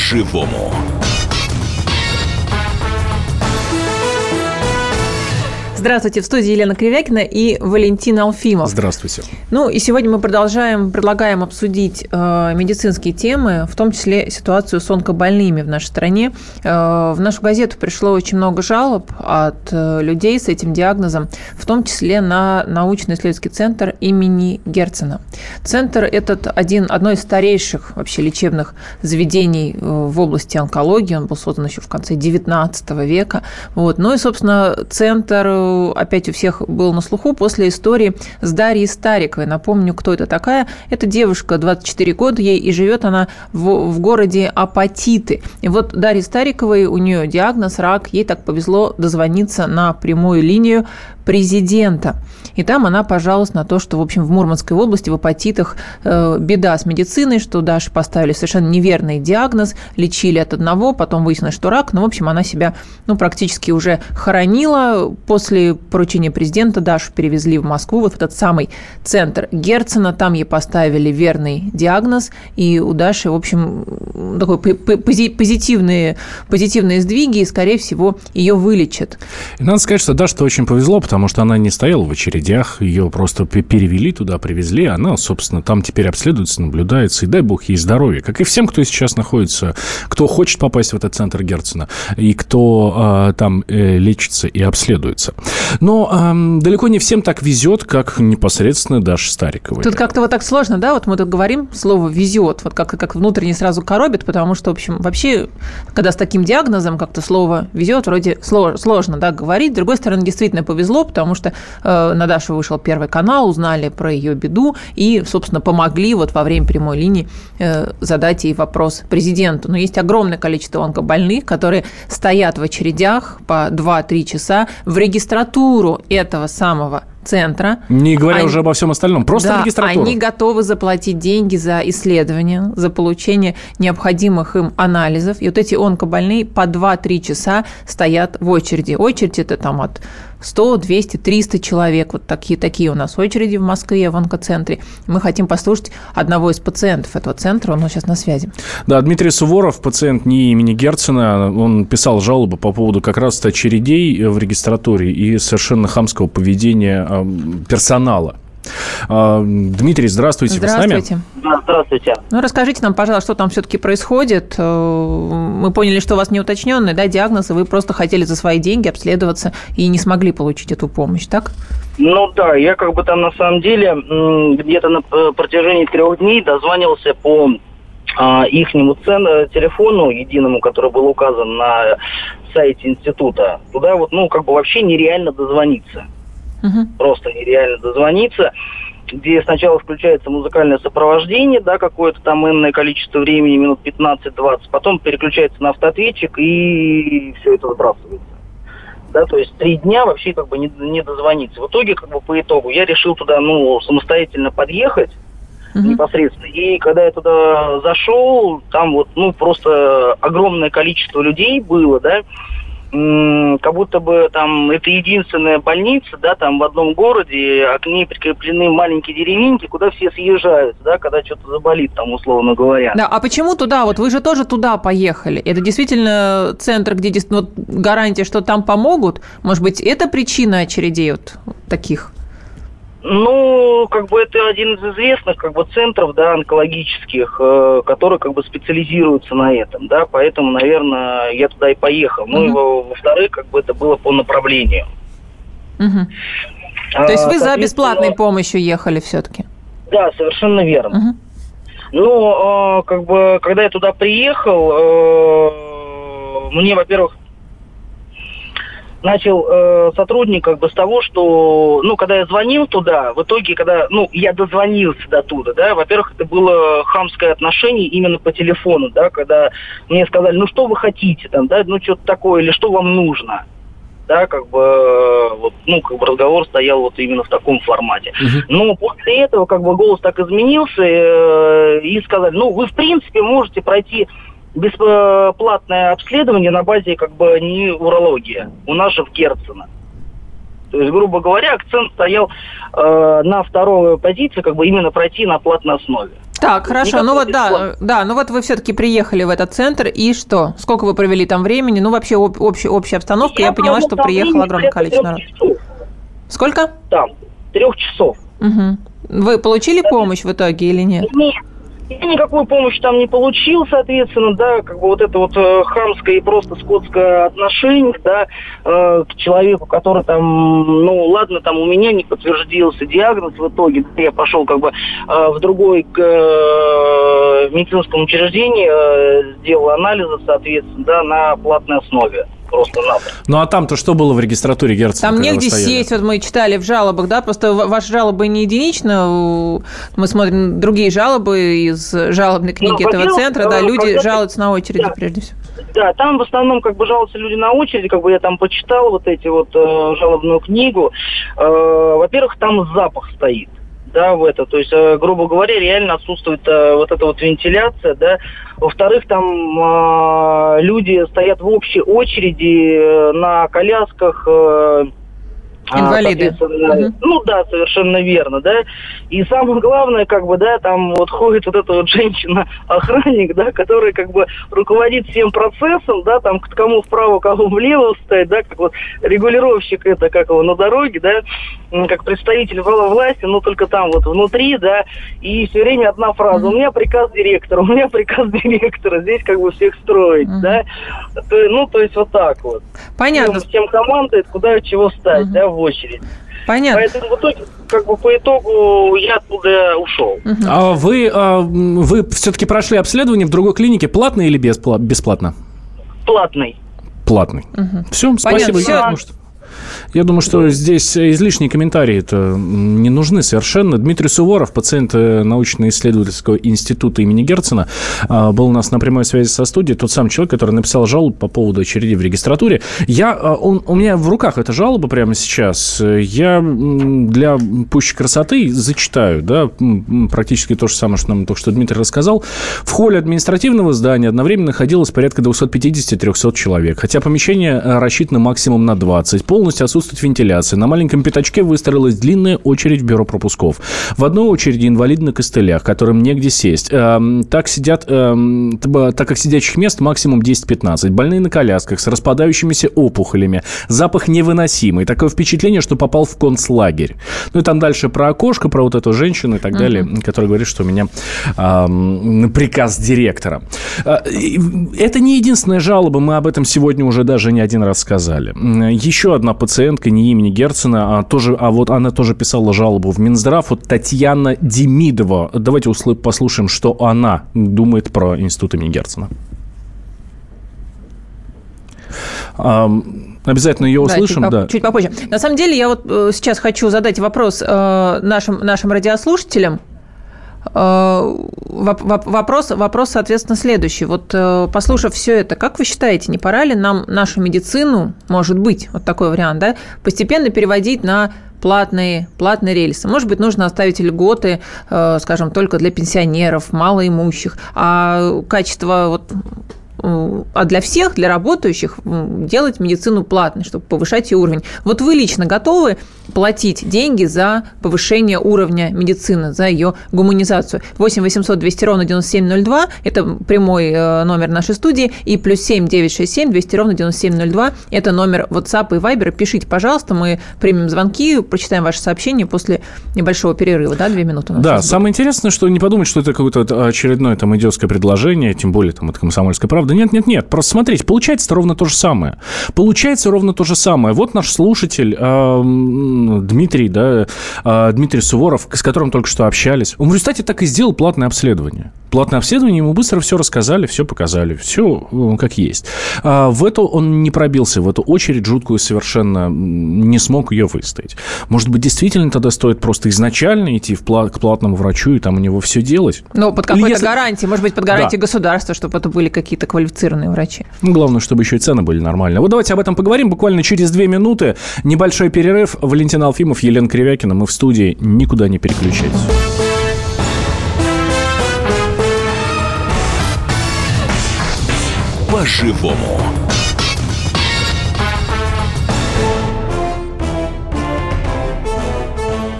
по-живому. Здравствуйте, в студии Елена Кривякина и Валентин Алфимов. Здравствуйте. Ну и сегодня мы продолжаем, предлагаем обсудить э, медицинские темы, в том числе ситуацию с онкобольными в нашей стране. Э, в нашу газету пришло очень много жалоб от э, людей с этим диагнозом, в том числе на научно-исследовательский центр имени Герцена. Центр этот один, одно из старейших вообще лечебных заведений э, в области онкологии. Он был создан еще в конце XIX века. Вот. Ну и, собственно, центр опять у всех был на слуху после истории с Дарьей Стариковой. Напомню, кто это такая. Это девушка, 24 года ей, и живет она в, в городе Апатиты. И вот Дарья Стариковой, у нее диагноз рак, ей так повезло дозвониться на прямую линию президента. И там она пожаловалась на то, что, в общем, в Мурманской области в апатитах э, беда с медициной, что Даше поставили совершенно неверный диагноз, лечили от одного, потом выяснилось, что рак. Но, в общем, она себя ну, практически уже хоронила. После поручения президента Дашу перевезли в Москву, вот в этот самый центр Герцена. Там ей поставили верный диагноз. И у Даши, в общем, такой позитивные, позитивные сдвиги, и, скорее всего, ее вылечат. И надо сказать, что Даше очень повезло, потому что она не стояла в очередях, ее просто перевели туда, привезли, она, собственно, там теперь обследуется, наблюдается, и дай бог ей здоровья, как и всем, кто сейчас находится, кто хочет попасть в этот центр Герцена, и кто э, там э, лечится и обследуется. Но э, далеко не всем так везет, как непосредственно Даша Стариковой. Тут как-то вот так сложно, да, вот мы тут говорим слово «везет», вот как, как внутренне сразу коробит, потому что, в общем, вообще, когда с таким диагнозом как-то слово «везет», вроде сложно, да, говорить, с другой стороны, действительно повезло, потому что э, на Дашу вышел Первый канал, узнали про ее беду и, собственно, помогли вот во время прямой линии э, задать ей вопрос президенту. Но есть огромное количество онкобольных, которые стоят в очередях по 2-3 часа в регистратуру этого самого центра. Не говоря они, уже обо всем остальном, просто да, регистратура. Они готовы заплатить деньги за исследование, за получение необходимых им анализов. И вот эти онкобольные по 2-3 часа стоят в очереди. Очередь это там от 100, 200, 300 человек. Вот такие, такие у нас очереди в Москве, в онкоцентре. Мы хотим послушать одного из пациентов этого центра. Он сейчас на связи. Да, Дмитрий Суворов, пациент не имени Герцена. Он писал жалобы по поводу как раз очередей в регистратуре и совершенно хамского поведения а, персонала. А, Дмитрий, здравствуйте. Здравствуйте. Вы с нами? Да, здравствуйте. Ну, расскажите нам, пожалуйста, что там все-таки происходит. Э, мы поняли, что у вас неуточненный да, диагноз, и вы просто хотели за свои деньги обследоваться и не смогли получить эту помощь, так? Ну да, я как бы там на самом деле где-то на э, протяжении трех дней дозванивался по а, ихнему цен, э, телефону единому, который был указан на сайте института. Туда вот, ну, как бы вообще нереально дозвониться угу. просто нереально дозвониться где сначала включается музыкальное сопровождение, да, какое-то там энное количество времени, минут 15-20, потом переключается на автоответчик и все это сбрасывается. Да, то есть три дня вообще как бы не, не дозвониться. В итоге, как бы по итогу, я решил туда, ну, самостоятельно подъехать, uh непосредственно. И когда я туда зашел, там вот, ну, просто огромное количество людей было, да, как будто бы там это единственная больница, да, там в одном городе, а к ней прикреплены маленькие деревеньки, куда все съезжают, да, когда что-то заболит, там, условно говоря. Да, а почему туда? Вот вы же тоже туда поехали. Это действительно центр, где вот, гарантия, что там помогут? Может быть, это причина очередей вот таких? Ну, как бы это один из известных как бы центров, да, онкологических, э, которые как бы специализируются на этом, да, поэтому, наверное, я туда и поехал. Ну, и во-вторых, как бы это было по направлению. Угу. А, То есть вы за бесплатной помощью ехали все-таки? Да, совершенно верно. Угу. Ну, э, как бы, когда я туда приехал, э, мне, во-первых, начал э, сотрудник как бы с того, что, ну, когда я звонил туда, в итоге, когда, ну, я дозвонился до туда, да, во-первых, это было хамское отношение именно по телефону, да, когда мне сказали, ну, что вы хотите там, да, ну, что-то такое, или что вам нужно, да, как бы, вот, ну, как бы разговор стоял вот именно в таком формате. Но после этого, как бы, голос так изменился, э, и сказали, ну, вы, в принципе, можете пройти бесплатное обследование на базе как бы не урология. У нас же в Герцена. То есть, грубо говоря, акцент стоял э, на второй позиции, как бы именно пройти на платной основе. Так, хорошо. Ну вот, да, да, ну вот вы все-таки приехали в этот центр, и что? Сколько вы провели там времени? Ну, вообще об, общая, общая обстановка. Я, я поняла, что приехало огромное количество народу. Сколько? Там, трех часов. Угу. Вы получили помощь в итоге или нет? Нет, я никакую помощь там не получил, соответственно, да, как бы вот это вот э, хамское и просто скотское отношение, да, э, к человеку, который там, ну, ладно, там у меня не подтвердился диагноз в итоге, я пошел как бы э, в другой к, э, медицинском учреждении, э, сделал анализы, соответственно, да, на платной основе просто надо. Ну а там-то что было в регистратуре Герцена? Там негде сесть, вот мы читали в жалобах, да, просто ваши жалобы не единично, мы смотрим другие жалобы из жалобной книги ну, этого центра, да, люди жалуются на очереди да. прежде всего. Да, там в основном как бы жалуются люди на очереди, как бы я там почитал вот эти вот э, жалобную книгу. Э, во-первых, там запах стоит да, в это. То есть, э, грубо говоря, реально отсутствует э, вот эта вот вентиляция, да. Во-вторых, там э, люди стоят в общей очереди на колясках, Инвалиды. Угу. Ну да, совершенно верно, да. И самое главное, как бы, да, там вот ходит вот эта вот женщина-охранник, да, которая как бы руководит всем процессом, да, там кому вправо, кому влево стоит, да, как вот регулировщик это, как его, на дороге, да, как представитель власти, но только там вот внутри, да, и все время одна фраза, у меня приказ директора, у меня приказ директора, здесь как бы всех строить, угу. да. Ну, то есть вот так вот. Понятно. Всем, всем командует, куда и чего стать, угу. да, в очередь. Понятно. Поэтому в итоге, как бы по итогу я оттуда ушел. Угу. А вы, а, вы все-таки прошли обследование в другой клинике платно или бесплатно? Платный. Платный. Угу. Все, спасибо. Понятно. Все. Я думаю, что здесь излишние комментарии это не нужны совершенно. Дмитрий Суворов, пациент э, научно-исследовательского института имени Герцена, а, был у нас на прямой связи со студией. Тот самый человек, который написал жалобу по поводу очереди в регистратуре. Я, а, он, у меня в руках эта жалоба прямо сейчас. Я для пущей красоты зачитаю, да, практически то же самое, что нам только что Дмитрий рассказал. В холле административного здания одновременно находилось порядка 250-300 человек, хотя помещение э, рассчитано максимум на 20. Полностью отсутствует вентиляция. На маленьком пятачке выстроилась длинная очередь в бюро пропусков. В одной очереди инвалиды на костылях, которым негде сесть. Эм, так сидят, эм, так как сидячих мест максимум 10-15. Больные на колясках с распадающимися опухолями. Запах невыносимый. Такое впечатление, что попал в концлагерь. Ну и там дальше про окошко, про вот эту женщину и так далее, uh-huh. которая говорит, что у меня эм, приказ директора. Э, это не единственная жалоба, мы об этом сегодня уже даже не один раз сказали. Еще одна пациентка не имени Герцена, а, тоже, а вот она тоже писала жалобу в Минздрав. Вот Татьяна Демидова. Давайте послушаем, что она думает про институт имени Герцена. Обязательно ее услышим, да. Чуть, да. чуть попозже. На самом деле, я вот э, сейчас хочу задать вопрос э, нашим, нашим радиослушателям. Э, вопрос, вопрос, соответственно, следующий. Вот э, послушав все это, как вы считаете, не пора ли нам нашу медицину, может быть, вот такой вариант, да, постепенно переводить на платные, платные рельсы. Может быть, нужно оставить льготы, э, скажем, только для пенсионеров, малоимущих, а качество вот а для всех, для работающих, делать медицину платной, чтобы повышать ее уровень. Вот вы лично готовы платить деньги за повышение уровня медицины, за ее гуманизацию? 8 800 200 ровно 9702 – это прямой э, номер нашей студии, и плюс 7 967 200 ровно 9702 – это номер WhatsApp и Viber. Пишите, пожалуйста, мы примем звонки, прочитаем ваши сообщения после небольшого перерыва, да, две минуты. Да, самое интересное, что не подумать, что это какое-то очередное там идиотское предложение, тем более там это комсомольская правда, да нет, нет, нет. Просто смотрите, получается ровно то же самое. Получается ровно то же самое. Вот наш слушатель э, Дмитрий, да, э, Дмитрий Суворов, с которым только что общались. Он в результате так и сделал платное обследование. Платное обследование, ему быстро все рассказали, все показали, все э, как есть. А в эту он не пробился, в эту очередь жуткую совершенно не смог ее выстоять. Может быть, действительно тогда стоит просто изначально идти в пла- к платному врачу и там у него все делать? Ну, под какой-то Если... гарантией, может быть, под гарантией да. государства, чтобы это были какие-то квалифицированные врачи. Ну, главное, чтобы еще и цены были нормальные. Вот давайте об этом поговорим буквально через две минуты. Небольшой перерыв. Валентин Алфимов, Елена Кривякина. Мы в студии. Никуда не переключайтесь. По-живому.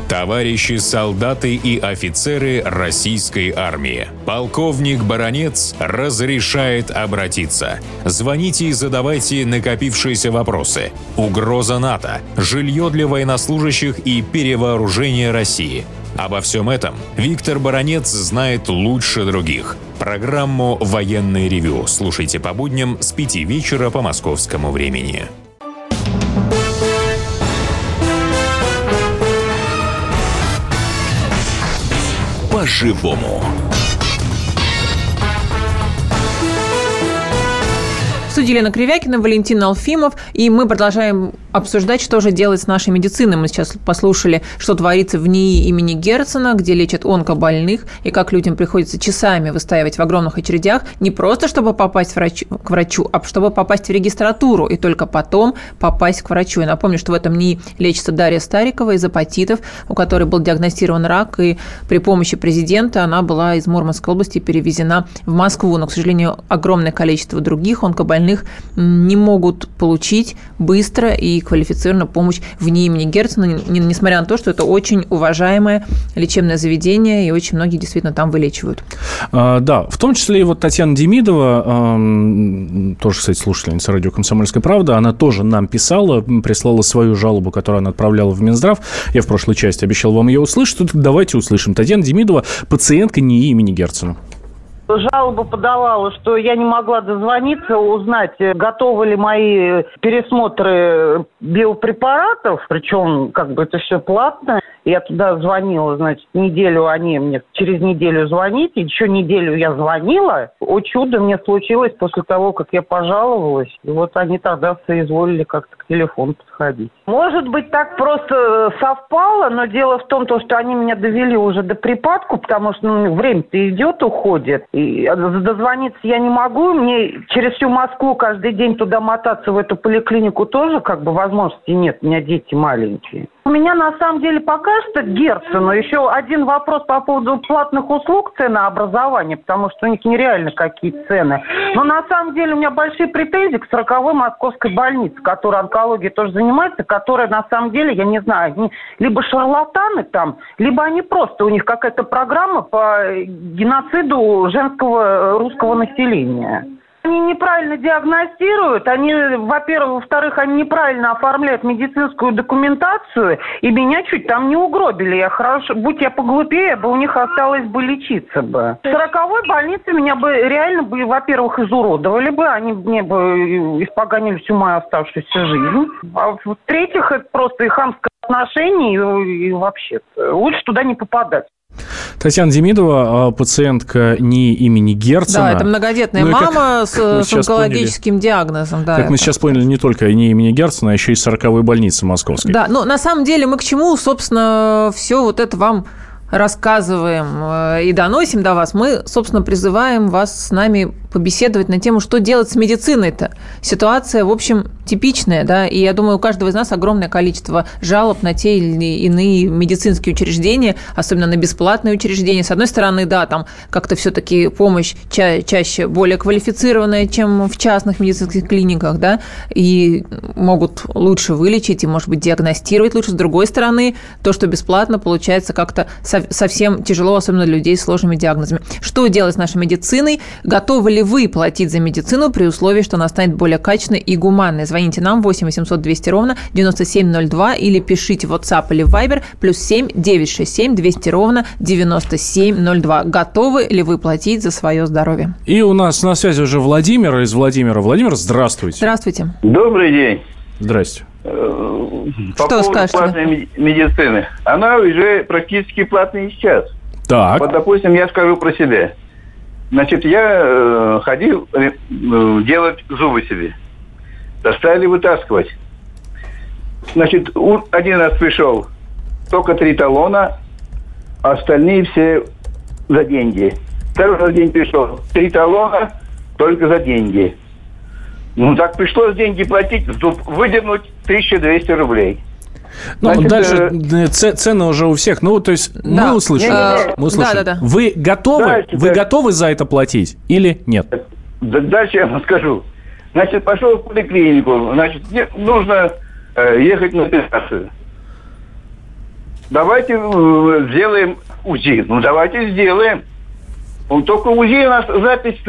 Товарищи солдаты и офицеры российской армии. Полковник Баронец разрешает обратиться. Звоните и задавайте накопившиеся вопросы. Угроза НАТО, жилье для военнослужащих и перевооружение России. Обо всем этом Виктор Баранец знает лучше других. Программу «Военный ревю» слушайте по будням с 5 вечера по московскому времени. по-живому. В студии Елена Кривякина, Валентин Алфимов, и мы продолжаем обсуждать, что же делать с нашей медициной. Мы сейчас послушали, что творится в НИИ имени Герцена, где лечат онкобольных, и как людям приходится часами выстаивать в огромных очередях, не просто чтобы попасть врач, к врачу, а чтобы попасть в регистратуру, и только потом попасть к врачу. Я напомню, что в этом НИИ лечится Дарья Старикова из апатитов, у которой был диагностирован рак, и при помощи президента она была из Мурманской области перевезена в Москву. Но, к сожалению, огромное количество других онкобольных не могут получить быстро и квалифицированную помощь вне имени Герцена, несмотря на то, что это очень уважаемое лечебное заведение, и очень многие действительно там вылечивают. А, да, в том числе и вот Татьяна Демидова, тоже, кстати, слушательница радио «Комсомольская правда», она тоже нам писала, прислала свою жалобу, которую она отправляла в Минздрав. Я в прошлой части обещал вам ее услышать. Давайте услышим. Татьяна Демидова, пациентка НИИ имени Герцена жалобу подавала, что я не могла дозвониться, узнать, готовы ли мои пересмотры биопрепаратов, причем как бы это все платно. Я туда звонила, значит, неделю они мне через неделю звоните. Еще неделю я звонила. О чудо мне случилось после того, как я пожаловалась. И вот они тогда соизволили как-то к телефону подходить. Может быть, так просто совпало, но дело в том, что они меня довели уже до припадку, потому что ну, время-то идет, уходит. Дозвониться я не могу. Мне через всю Москву каждый день туда мотаться в эту поликлинику тоже как бы возможности нет. У меня дети маленькие. У меня на самом деле пока что Герцену еще один вопрос по поводу платных услуг ценообразования, потому что у них нереально какие цены. Но на самом деле у меня большие претензии к 40-й московской больнице, которая онкологией тоже занимается, которая на самом деле, я не знаю, они либо шарлатаны там, либо они просто, у них какая-то программа по геноциду женского русского населения. Они неправильно диагностируют, они, во-первых, во-вторых, они неправильно оформляют медицинскую документацию, и меня чуть там не угробили. Я хорошо, будь я поглупее, бы у них осталось бы лечиться бы. В сороковой больнице меня бы реально бы, во-первых, изуродовали бы, они мне бы испоганили всю мою оставшуюся жизнь. А в-третьих, это просто и хамское отношение, и, и вообще лучше туда не попадать. Татьяна Демидова, а, пациентка не имени Герцена. Да, это многодетная ну, мама с, с онкологическим поняли, диагнозом. Да, как это. мы сейчас поняли, не только не имени Герцена, а еще и 40-й больницы московской. Да, но на самом деле мы к чему, собственно, все вот это вам рассказываем э, и доносим до вас, мы, собственно, призываем вас с нами побеседовать на тему, что делать с медициной-то. Ситуация, в общем, типичная, да, и я думаю, у каждого из нас огромное количество жалоб на те или иные медицинские учреждения, особенно на бесплатные учреждения. С одной стороны, да, там как-то все-таки помощь ча- чаще более квалифицированная, чем в частных медицинских клиниках, да, и могут лучше вылечить и, может быть, диагностировать лучше. С другой стороны, то, что бесплатно, получается как-то совсем тяжело, особенно для людей с сложными диагнозами. Что делать с нашей медициной? Готовы ли ли вы платить за медицину при условии, что она станет более качественной и гуманной? Звоните нам 8 800 200 ровно 9702 или пишите в WhatsApp или Viber плюс 7 967 200 ровно 9702. Готовы ли вы платить за свое здоровье? И у нас на связи уже Владимир из Владимира. Владимир, здравствуйте. Здравствуйте. Добрый день. Здрасте. Э, по что скажете? платной медицины. Она уже практически платная сейчас. Так. Вот, допустим, я скажу про себя. Значит, я э, ходил э, делать зубы себе. Достали вытаскивать. Значит, один раз пришел только три талона, а остальные все за деньги. Второй день пришел три талона, только за деньги. Ну, так пришлось деньги платить, зуб выдернуть 1200 рублей. Ну, Значит, дальше э... цены уже у всех. Ну, то есть да. мы услышали. Не, Мы услышали. Да, да, да. Вы готовы? Дальше, вы дальше. готовы за это платить или нет? Дальше я вам скажу. Значит, пошел в поликлинику. Значит, нужно э, ехать на операцию. давайте э, сделаем УЗИ. Ну, давайте сделаем. Ну, только УЗИ у нас запись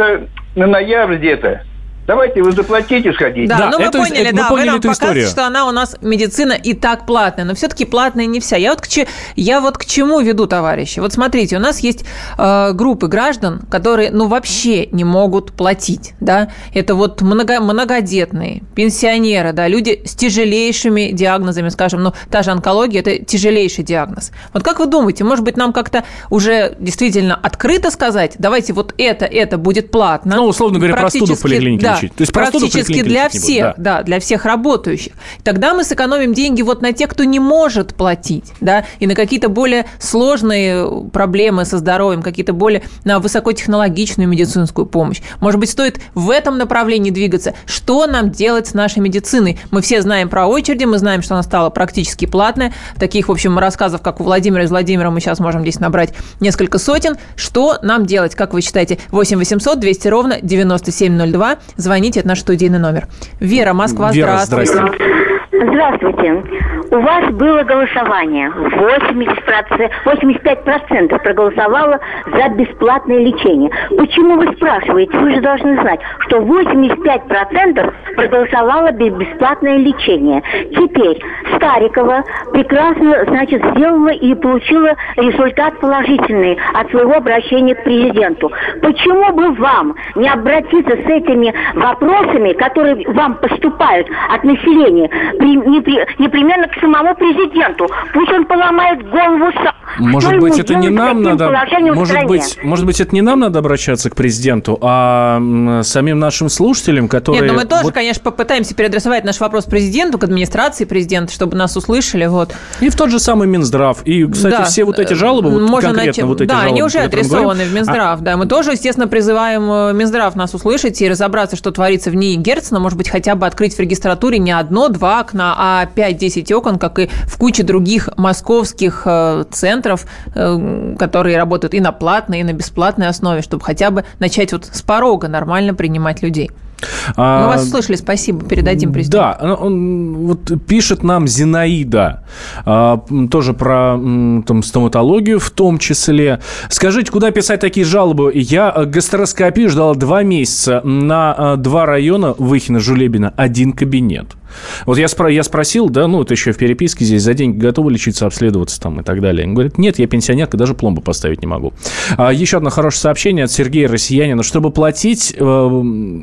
на ноябрь где-то. Давайте вы заплатите, сходите. Да, Да, ну это- мы поняли, это- мы да, поняли вы нам эту показываете, историю. что она у нас медицина и так платная, но все-таки платная не вся. Я вот к, че- я вот к чему веду, товарищи? Вот смотрите, у нас есть э, группы граждан, которые, ну, вообще не могут платить, да? Это вот много, многодетные, пенсионеры, да, люди с тяжелейшими диагнозами, скажем, ну, та же онкология – это тяжелейший диагноз. Вот как вы думаете, может быть, нам как-то уже действительно открыто сказать, давайте вот это, это будет платно? Ну, условно говоря, простуду в поликлинике да, лечить. То есть практически для всех, будут, да. для всех работающих. Тогда мы сэкономим деньги вот на тех, кто не может платить, да, и на какие-то более сложные проблемы со здоровьем, какие-то более на высокотехнологичную медицинскую помощь. Может быть, стоит в этом направлении двигаться. Что нам делать с нашей медициной? Мы все знаем про очереди, мы знаем, что она стала практически платная. Таких, в общем, рассказов, как у Владимира из Владимира, мы сейчас можем здесь набрать несколько сотен. Что нам делать, как вы считаете? 8 800 200 ровно 9702. Звоните, это наш студийный номер. Вера, Москва, Вера, здравствуйте. здрасте. Здравствуйте. У вас было голосование. 80%, 85% проголосовало за бесплатное лечение. Почему вы спрашиваете? Вы же должны знать, что 85% проголосовало за бесплатное лечение. Теперь Старикова прекрасно, значит, сделала и получила результат положительный от своего обращения к президенту. Почему бы вам не обратиться с этими вопросами, которые вам поступают от населения, при- непременно к самому президенту? Пусть он поломает голову сам. Может быть, это не нам надо, может быть, может быть, это не нам надо обращаться к президенту, а самим нашим слушателям, которые... Нет, ну мы тоже, вот- конечно, попытаемся переадресовать наш вопрос президенту, к администрации президента, чтобы нас услышали. Вот. И в тот же самый Минздрав. И, кстати, Да, все вот эти жалобы, вот можно конкретно найти- вот эти да, жалобы, они уже адресованы в Минздрав. Да, мы тоже, естественно, призываем э, Минздрав нас услышать и разобраться, что творится в ней Герцена. Может быть, хотя бы открыть в регистратуре не одно, два окна, а 5-10 окон, как и в куче других московских э, центров, э, которые работают и на платной, и на бесплатной основе, чтобы хотя бы начать вот с порога нормально принимать людей. А- Мы вас услышали, спасибо, передадим президенту. Да, он- вот пишет нам Зинаида, а, тоже про там, стоматологию в том числе. Скажите, куда писать такие жалобы? Я э, гастроскопию ждала два месяца на а, два района Выхина, Жулебина, один кабинет. Вот я, спро- я спросил, да, ну, это еще в переписке здесь, за деньги готовы лечиться, обследоваться там и так далее. Он говорит, нет, я пенсионерка, даже пломбу поставить не могу. А, еще одно хорошее сообщение от Сергея Россиянина. Чтобы платить... э, а,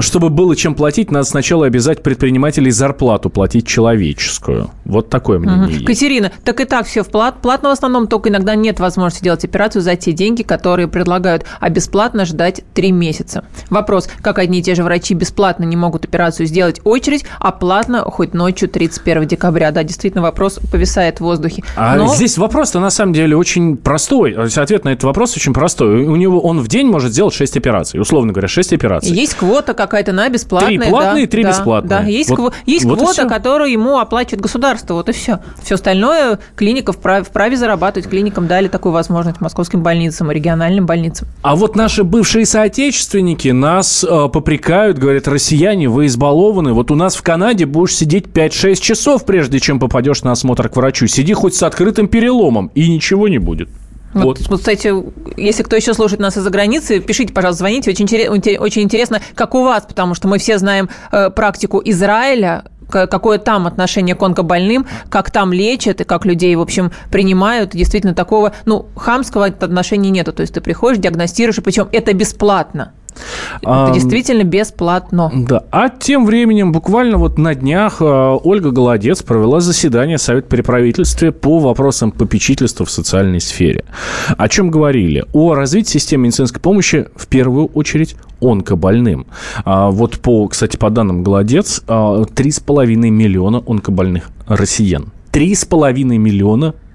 чтобы было чем платить, надо сначала обязать предпринимателей зарплату платить человеческую. Вот такое мнение Мгм. есть. Катерина, так и так все в плат, платно в основном, только иногда нет возможности делать операцию за те деньги, которые предлагают, а бесплатно ждать три месяца. Вопрос, как одни и те же врачи бесплатно не могут операцию сделать очередь, а платно хоть ночью 31 декабря. Да, действительно, вопрос повисает в воздухе. А Но- здесь вопрос-то на самом деле очень простой. Ответ на этот вопрос очень простой. У него он в день может сделать 6 операций. Условно говоря, 6 операций. Есть квота какая-то на бесплатные. Три платные, да, три да, бесплатные. Да, есть, Вот- кво- есть вот квота, которую ему оплачивает государство. Вот и все. Все остальное клиника вправе, вправе зарабатывать. Клиникам дали такую возможность московским больницам и региональным больницам. А вот наши бывшие соотечественники нас э, попрекают, говорят, россияне, вы избалованы. Вот у нас в Канаде будешь сидеть 5-6 часов, прежде чем попадешь на осмотр к врачу. Сиди хоть с открытым переломом, и ничего не будет. Вот, Вот. кстати, если кто еще слушает нас из-за границы, пишите, пожалуйста, звоните. Очень, очень интересно, как у вас, потому что мы все знаем э, практику Израиля, какое там отношение к онкобольным, как там лечат и как людей, в общем, принимают. Действительно, такого, ну, хамского отношения нету. То есть ты приходишь, диагностируешь, причем это бесплатно. Это действительно бесплатно. Да. А тем временем, буквально вот на днях э, Ольга Голодец провела заседание Совета при правительстве по вопросам попечительства в социальной сфере. О чем говорили? О развитии системы медицинской помощи в первую очередь онкобольным. А вот по, кстати, по данным Голодец, а, 3,5 миллиона онкобольных россиян. 3,5 миллиона а,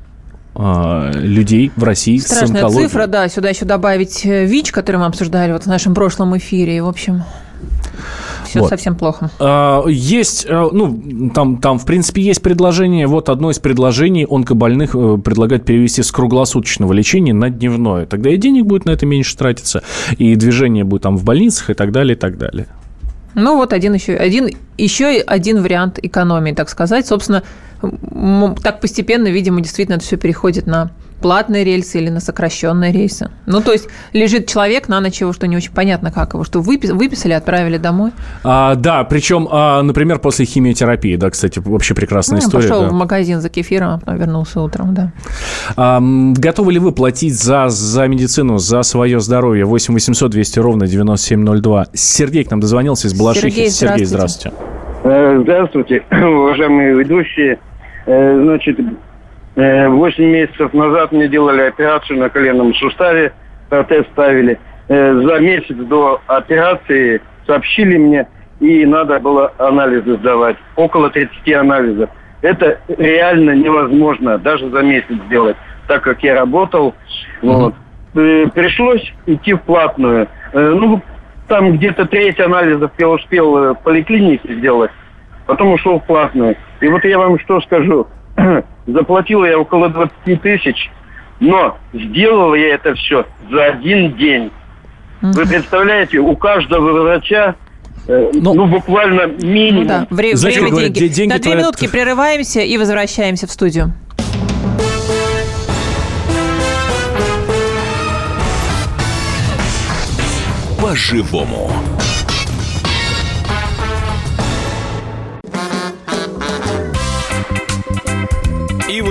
людей в России с Страшная онкологией. цифра, да. Сюда еще добавить э, ВИЧ, который мы обсуждали вот в нашем прошлом эфире. И, в общем, все Вот. совсем плохо. А, Есть, э, ну, там, там, в принципе, есть предложение. Вот одно из предложений онкобольных э, предлагает перевести с круглосуточного лечения на дневное. Тогда и денег будет на это меньше тратиться, и движение будет там в больницах и так далее, и так далее. Ну, вот один еще, один, еще один вариант экономии, так сказать. Собственно, так постепенно, видимо, действительно это все переходит на платные рельсы или на сокращенные рейсы. Ну, то есть лежит человек на ночь его, что не очень понятно, как его, что выписали, отправили домой. А, да, причем, а, например, после химиотерапии, да, кстати, вообще прекрасная ну, история. Пошел да. в магазин за кефиром, а вернулся утром, да. А, готовы ли вы платить за, за медицину, за свое здоровье? 8 800 200 ровно 9702. Сергей к нам дозвонился из Балашихи. Сергей, здравствуйте. Сергей, здравствуйте. Э, здравствуйте, уважаемые ведущие. Э, значит, Э, восемь месяцев назад мне делали операцию на коленном суставе, протез ставили. Э, за месяц до операции сообщили мне, и надо было анализы сдавать. Около 30 анализов. Это реально невозможно даже за месяц сделать, так как я работал. Вот. Э, пришлось идти в платную. Ну, там где-то треть анализов я успел в поликлинике сделать, потом ушел в платную. И вот я вам что скажу. Заплатил я около 20 тысяч, но сделал я это все за один день. Вы представляете, у каждого врача э, ну, ну, буквально минимум. Ну, да. Вре- Знаете, время говорят, деньги. деньги. На две твоя... минутки прерываемся и возвращаемся в студию. По-живому.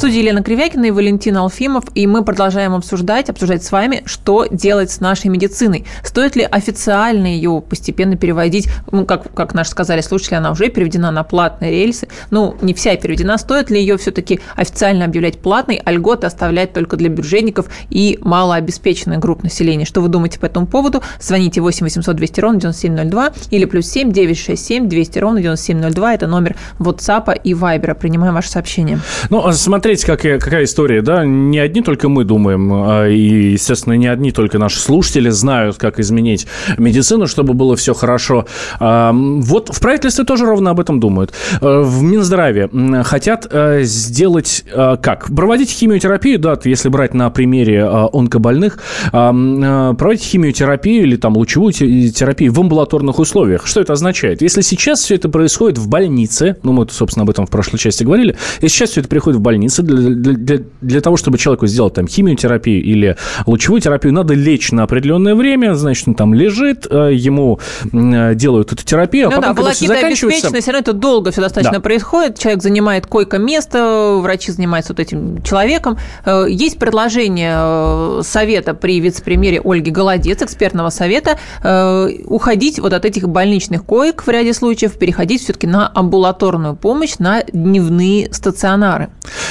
Студии Елена Кривякина и Валентин Алфимов, и мы продолжаем обсуждать, обсуждать с вами, что делать с нашей медициной. Стоит ли официально ее постепенно переводить, ну, как, как наши сказали слушатели, она уже переведена на платные рельсы, ну, не вся переведена, стоит ли ее все-таки официально объявлять платной, а льготы оставлять только для бюджетников и малообеспеченных групп населения. Что вы думаете по этому поводу? Звоните 8 800 200 ровно 9702 или плюс 7 967 200 ровно 9702. Это номер WhatsApp и Viber. Принимаем ваше сообщение. Ну, смотри, смотрите, какая, какая история, да? Не одни только мы думаем, а и, естественно, не одни только наши слушатели знают, как изменить медицину, чтобы было все хорошо. А, вот в правительстве тоже ровно об этом думают. А, в Минздраве хотят а, сделать как? Проводить химиотерапию, да, если брать на примере онкобольных, проводить химиотерапию или там лучевую терапию в амбулаторных условиях. Что это означает? Если сейчас все это происходит в больнице, ну, мы, собственно, об этом в прошлой части говорили, если сейчас все это приходит в больнице, для, для, для того, чтобы человеку сделать там химиотерапию или лучевую терапию, надо лечь на определенное время, значит, он там лежит, э, ему э, делают эту терапию, а ну потом, да, когда все заканчивается... все равно это долго все достаточно да. происходит, человек занимает койко-место, врачи занимаются вот этим человеком. Э, есть предложение совета при вице-премьере Ольги Голодец, экспертного совета, уходить вот от этих больничных коек в ряде случаев, переходить все-таки на амбулаторную помощь, на дневные стационары.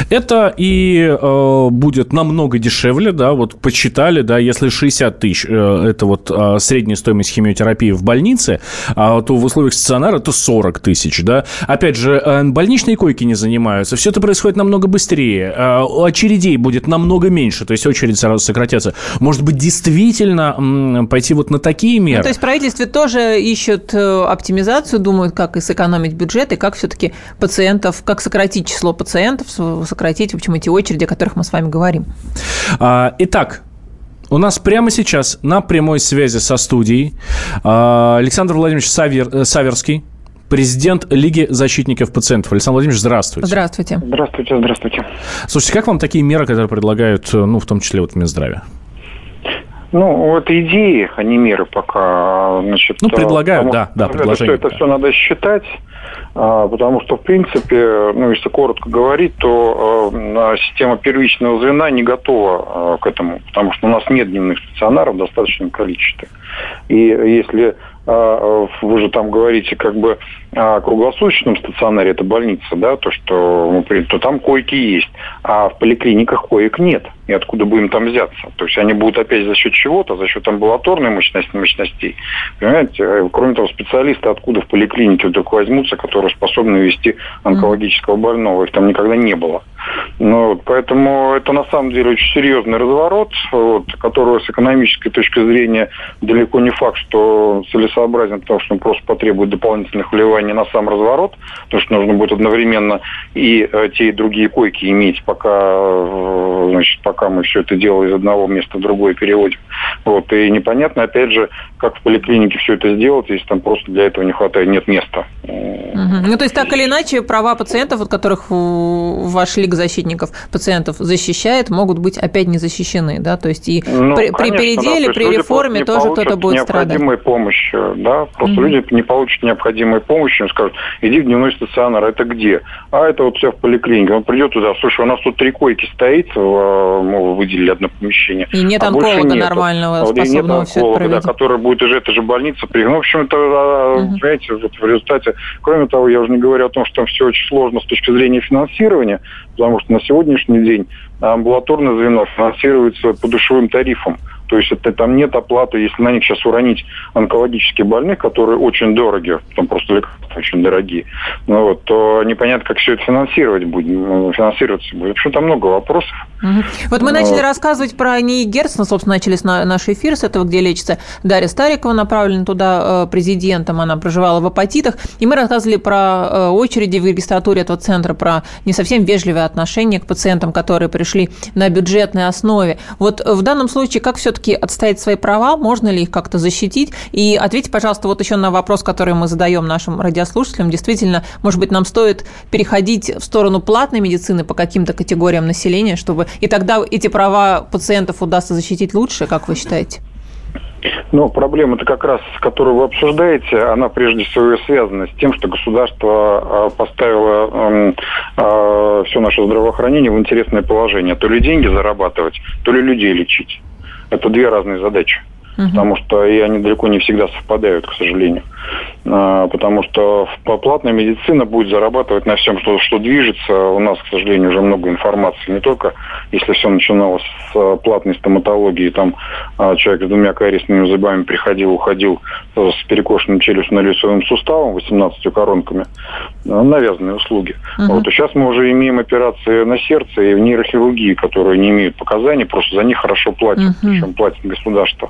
Это и э, будет намного дешевле, да, вот почитали, да, если 60 тысяч э, это вот э, средняя стоимость химиотерапии в больнице, э, то в условиях стационара это 40 тысяч, да. Опять же, э, больничные койки не занимаются, все это происходит намного быстрее, э, очередей будет намного меньше, то есть очередь сразу сократятся. Может быть, действительно м, пойти вот на такие меры? Ну, то есть правительство тоже ищет э, оптимизацию, думают, как и сэкономить бюджет, и как все-таки пациентов, как сократить число пациентов, сократить, в общем, эти очереди, о которых мы с вами говорим. А, итак, у нас прямо сейчас на прямой связи со студией а, Александр Владимирович Савер, э, Саверский, президент Лиги защитников пациентов. Александр Владимирович, здравствуйте. Здравствуйте. Здравствуйте, здравствуйте. Слушайте, как вам такие меры, которые предлагают, э, ну, в том числе вот в Минздраве? Ну, это идеи, а не меры пока. Значит, ну, предлагают, да, да, предложение. Это, это все надо считать. А, потому что, в принципе, ну, если коротко говорить, то э, система первичного звена не готова к этому, потому что у нас нет дневных стационаров в достаточном количестве. И если вы же там говорите, как бы а, круглосуточном стационаре, это больница, да, то, что то там койки есть, а в поликлиниках коек нет. И откуда будем там взяться? То есть они будут опять за счет чего-то, за счет амбулаторной мощности, мощностей. Понимаете? Э, кроме того, специалисты откуда в поликлинике вдруг возьмутся, которые способны вести онкологического больного. Их там никогда не было. Ну, вот, поэтому это на самом деле очень серьезный разворот, вот, который с экономической точки зрения далеко не факт, что целесообразен, потому что он просто потребует дополнительных вливаний на сам разворот, потому что нужно будет одновременно и э, те, и другие койки иметь, пока, э, значит, пока мы все это дело из одного места в другое переводим. Вот, и непонятно, опять же, как в поликлинике все это сделать, если там просто для этого не хватает, нет места. Угу. Ну, то есть, так или иначе, права пациентов, от которых вошли Лига защитников пациентов защищает, могут быть опять не защищены, да, то есть и ну, при, конечно, при переделе, да, при реформе тоже кто-то будет страдать. необходимой помощи, да, просто mm-hmm. люди не получат необходимой помощи, им скажут, иди в дневной стационар, это где? А это вот все в поликлинике. Он придет туда, слушай, у нас тут три койки стоит, мы выделили одно помещение. И нет а онколога нормального, вот, способного все это провести. Да, который будет из этой же больницы. Ну, в общем, это, mm-hmm. понимаете, вот в результате, кроме того, я уже не говорю о том, что там все очень сложно с точки зрения финансирования, потому что на сегодняшний день амбулаторное звено финансируется по душевым тарифам. То есть это, там нет оплаты, если на них сейчас уронить онкологических больных, которые очень дороги, там просто лекарства очень дорогие, ну, вот, то непонятно, как все это финансировать будет, ну, финансироваться будет. В общем, там много вопросов. Угу. Вот мы Но... начали рассказывать про НИИ Герцена, собственно, начали с наш эфир с этого, где лечится Дарья Старикова, направлена туда э, президентом, она проживала в апатитах, и мы рассказывали про э, очереди в регистратуре этого центра, про не совсем вежливое отношение к пациентам, которые пришли на бюджетной основе. Вот в данном случае как все все-таки отстоять свои права, можно ли их как-то защитить? И ответьте, пожалуйста, вот еще на вопрос, который мы задаем нашим радиослушателям. Действительно, может быть, нам стоит переходить в сторону платной медицины по каким-то категориям населения, чтобы и тогда эти права пациентов удастся защитить лучше, как вы считаете? Но проблема-то как раз, которую вы обсуждаете, она прежде всего связана с тем, что государство а, поставило э, все наше здравоохранение в интересное положение. То ли деньги зарабатывать, то ли людей лечить. Это две разные задачи. Угу. Потому что и они далеко не всегда совпадают, к сожалению. А, потому что платная медицина будет зарабатывать на всем, что, что движется. У нас, к сожалению, уже много информации. Не только если все начиналось с а, платной стоматологии, там а, человек с двумя кариесными зубами приходил, уходил с перекошенным челюстно-лицевым суставом, 18 коронками, навязанные услуги. Угу. Вот, и сейчас мы уже имеем операции на сердце и в нейрохирургии, которые не имеют показаний, просто за них хорошо платят, угу. причем платит государство.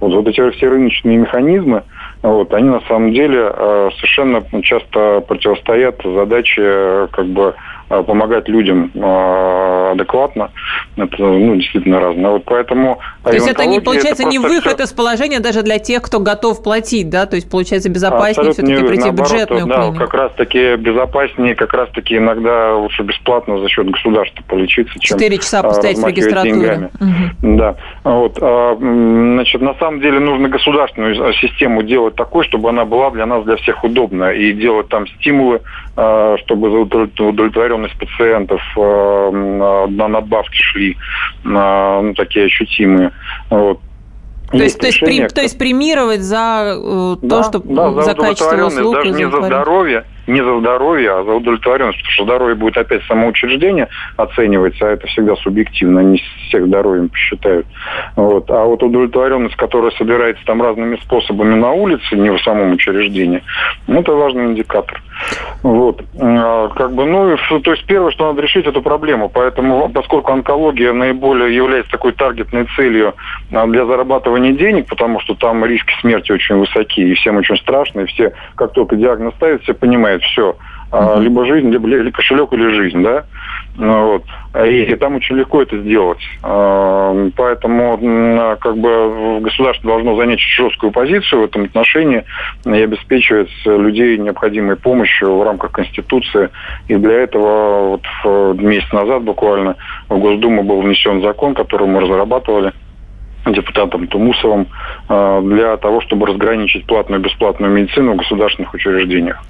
Вот, вот эти все рыночные механизмы, вот, они на самом деле э, совершенно часто противостоят задаче э, как бы помогать людям адекватно. Это ну, действительно разное. Вот поэтому То есть это не получается это не выход все... из положения даже для тех, кто готов платить, да? То есть получается безопаснее все-таки прийти наоборот, в бюджетную да, клинику. как раз таки безопаснее, как раз таки иногда лучше бесплатно за счет государства полечиться, чем Четыре часа постоять в регистратуре. Угу. Да. Вот. А, значит, на самом деле нужно государственную систему делать такой, чтобы она была для нас, для всех удобна. И делать там стимулы, а, чтобы удовлетворенность пациентов а, на надбавки шли, ну, такие ощутимые. Вот. То есть, то, есть, при, то есть премировать за э, да, то, что да, за, за качество услуг. Даже не за здоровье, не за здоровье, а за удовлетворенность. Потому что здоровье будет опять самоучреждение оценивается, а это всегда субъективно, не всех здоровьем посчитают. Вот. А вот удовлетворенность, которая собирается там разными способами на улице, не в самом учреждении, ну, это важный индикатор. Вот. А, как бы, ну, то есть первое, что надо решить, эту проблему. Поэтому, поскольку онкология наиболее является такой таргетной целью а, для зарабатывания денег, потому что там риски смерти очень высоки, и всем очень страшно, и все, как только диагноз ставят, все понимают, все, Uh-huh. Либо жизнь, либо, либо кошелек или жизнь, да. Ну, вот. И, и там очень легко это сделать. А, поэтому как бы государство должно занять жесткую позицию в этом отношении и обеспечивать людей необходимой помощью в рамках Конституции. И для этого вот месяц назад буквально в Госдуму был внесен закон, который мы разрабатывали депутатом Тумусовым э, для того, чтобы разграничить платную и бесплатную медицину в государственных учреждениях.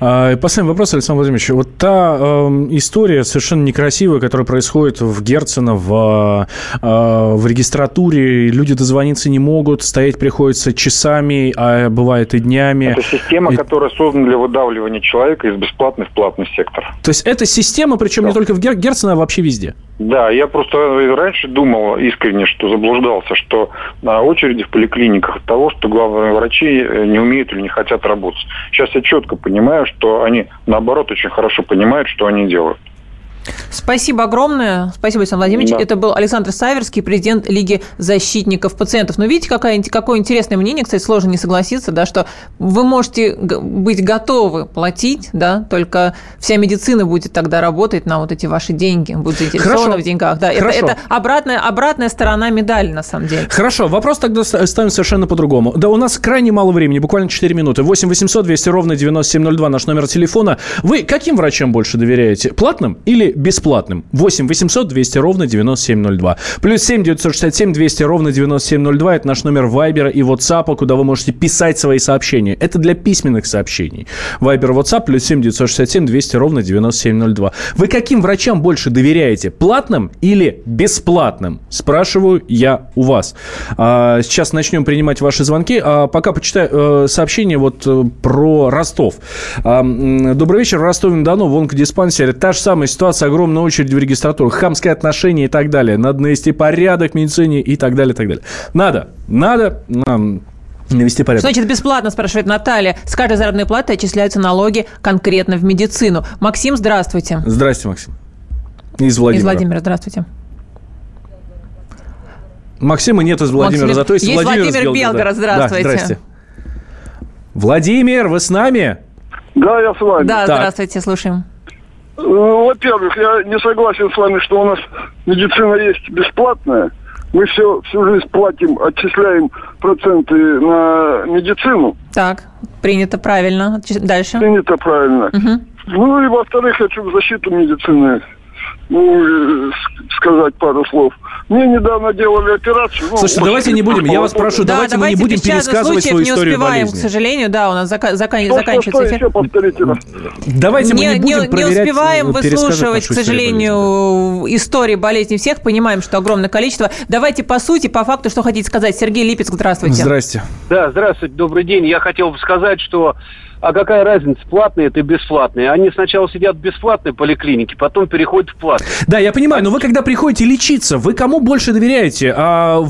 А, последний вопрос, Александр Владимирович. Вот та э, история совершенно некрасивая, которая происходит в Герцена, в, э, в регистратуре, люди дозвониться не могут, стоять приходится часами, а бывает и днями. Это система, и... которая создана для выдавливания человека из бесплатной в платный сектор. То есть это система, причем да. не только в Герцена, а вообще везде? Да, я просто раньше думал искренне, что заблуждался, что очереди в поликлиниках от того, что главные врачи э, не умеют или не хотят работать. Сейчас я четко понимаю, что они, наоборот, очень хорошо понимают, что они делают. Спасибо огромное. Спасибо, Александр Владимирович. Да. Это был Александр Саверский, президент Лиги защитников пациентов. Но видите, какое, какое интересное мнение, кстати, сложно не согласиться, да, что вы можете быть готовы платить, да, только вся медицина будет тогда работать на вот эти ваши деньги, будет заинтересована Хорошо. в деньгах. Да. Это, это обратная, обратная сторона медали, на самом деле. Хорошо, вопрос тогда ставим совершенно по-другому. Да, у нас крайне мало времени, буквально 4 минуты. 8 800 200 ровно 9702 наш номер телефона. Вы каким врачам больше доверяете? Платным или бесплатным. 8 800 200 ровно 9702. Плюс 7 967 200 ровно 9702. Это наш номер Вайбера и WhatsApp, куда вы можете писать свои сообщения. Это для письменных сообщений. Вайбер, WhatsApp, плюс 7 967 200 ровно 9702. Вы каким врачам больше доверяете? Платным или бесплатным? Спрашиваю я у вас. А, сейчас начнем принимать ваши звонки. А пока почитаю э, сообщение вот э, про Ростов. А, добрый вечер. Ростове-на-Дону в онкодиспансере та же самая ситуация огромная очередь в регистратуру, хамское отношение и так далее. Надо навести порядок в медицине и так далее, и так далее. Надо, надо нам навести порядок. Значит, бесплатно, спрашивает Наталья. С каждой заработной платы отчисляются налоги конкретно в медицину. Максим, здравствуйте. Здравствуйте, Максим. Из Владимира. Из Владимира, здравствуйте. Максима нет из Владимира, Максим... зато есть, есть Владимир, Владимир Белгород, здравствуйте. Да, здрасте. Владимир, вы с нами? Да, я с вами. Да, так. здравствуйте, слушаем. Ну, во-первых, я не согласен с вами, что у нас медицина есть бесплатная. Мы все всю жизнь платим, отчисляем проценты на медицину. Так, принято правильно. Дальше. Принято правильно. Угу. Ну и во-вторых, хочу в защиту медицины ну, сказать пару слов. Мне недавно делали операцию. Ну, Слушайте, давайте не будем, я вас прошу, да, давайте, давайте мы не будем пересказывать свою историю не успеваем, болезни. к сожалению, да, у нас зака- зака- заканчивается эфир. повторите раз. Давайте не, мы не будем не, не успеваем выслушивать, к сожалению, болезни. истории болезни всех, понимаем, что огромное количество. Давайте по сути, по факту, что хотите сказать. Сергей Липецк, здравствуйте. Здрасте. Да, здравствуйте, добрый день. Я хотел бы сказать, что а какая разница, платные это и бесплатные? Они сначала сидят в бесплатной поликлинике, потом переходят в платную. Да, я понимаю, но вы когда приходите лечиться, вы кому больше доверяете? А,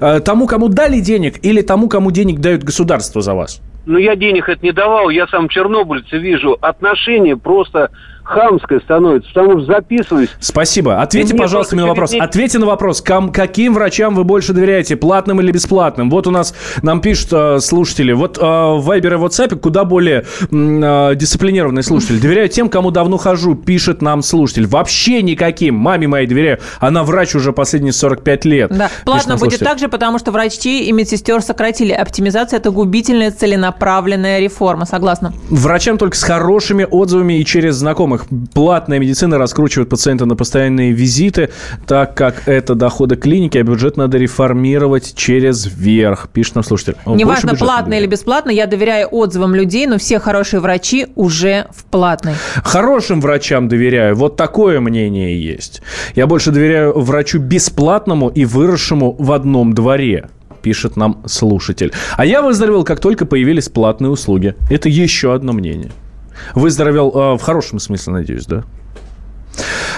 а, тому, кому дали денег, или тому, кому денег дают государство за вас? Ну, я денег это не давал, я сам чернобыльце вижу. Отношения просто хамское становится, потому что записываюсь. Спасибо. Ответьте, Мне пожалуйста, мне на вопрос. Ответьте на вопрос. Ком, каким врачам вы больше доверяете, платным или бесплатным? Вот у нас нам пишут э, слушатели. Вот э, в Viber и WhatsApp куда более э, дисциплинированные слушатели. Доверяю тем, кому давно хожу, пишет нам слушатель. Вообще никаким. Маме моей доверяю. Она врач уже последние 45 лет. Да, платно будет так же, потому что врачи и медсестер сократили. Оптимизация – это губительная целенаправленная реформа. Согласна. Врачам только с хорошими отзывами и через знакомых знакомых. Платная медицина раскручивает пациента на постоянные визиты, так как это доходы клиники, а бюджет надо реформировать через верх, пишет нам слушатель. Неважно, платно или бесплатно, я доверяю отзывам людей, но все хорошие врачи уже в платной. Хорошим врачам доверяю. Вот такое мнение есть. Я больше доверяю врачу бесплатному и выросшему в одном дворе пишет нам слушатель. А я выздоровел, как только появились платные услуги. Это еще одно мнение. Выздоровел э, в хорошем смысле, надеюсь, да?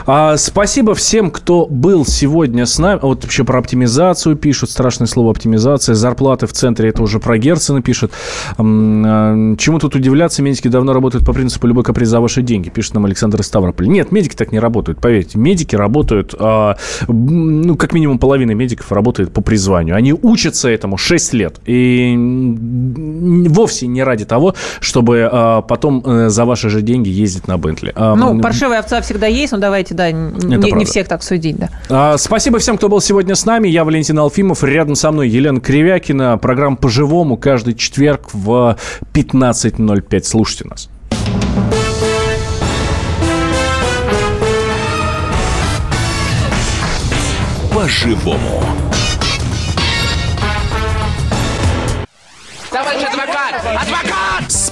А, спасибо всем, кто был сегодня с нами. Вот еще про оптимизацию пишут. Страшное слово оптимизация. Зарплаты в центре. Это уже про Герцена пишет. А, чему тут удивляться? Медики давно работают по принципу «любой каприз за ваши деньги», пишет нам Александр Ставрополь. Нет, медики так не работают, поверьте. Медики работают, а, ну, как минимум половина медиков работает по призванию. Они учатся этому 6 лет. И вовсе не ради того, чтобы а, потом а, за ваши же деньги ездить на Бентли. Ну, паршивая овца всегда есть, но давайте, да, не, не всех так судить, да. А, спасибо всем, кто был сегодня с нами. Я Валентин Алфимов. Рядом со мной Елена Кривякина. Программа «По-живому» каждый четверг в 15.05. Слушайте нас. По-живому.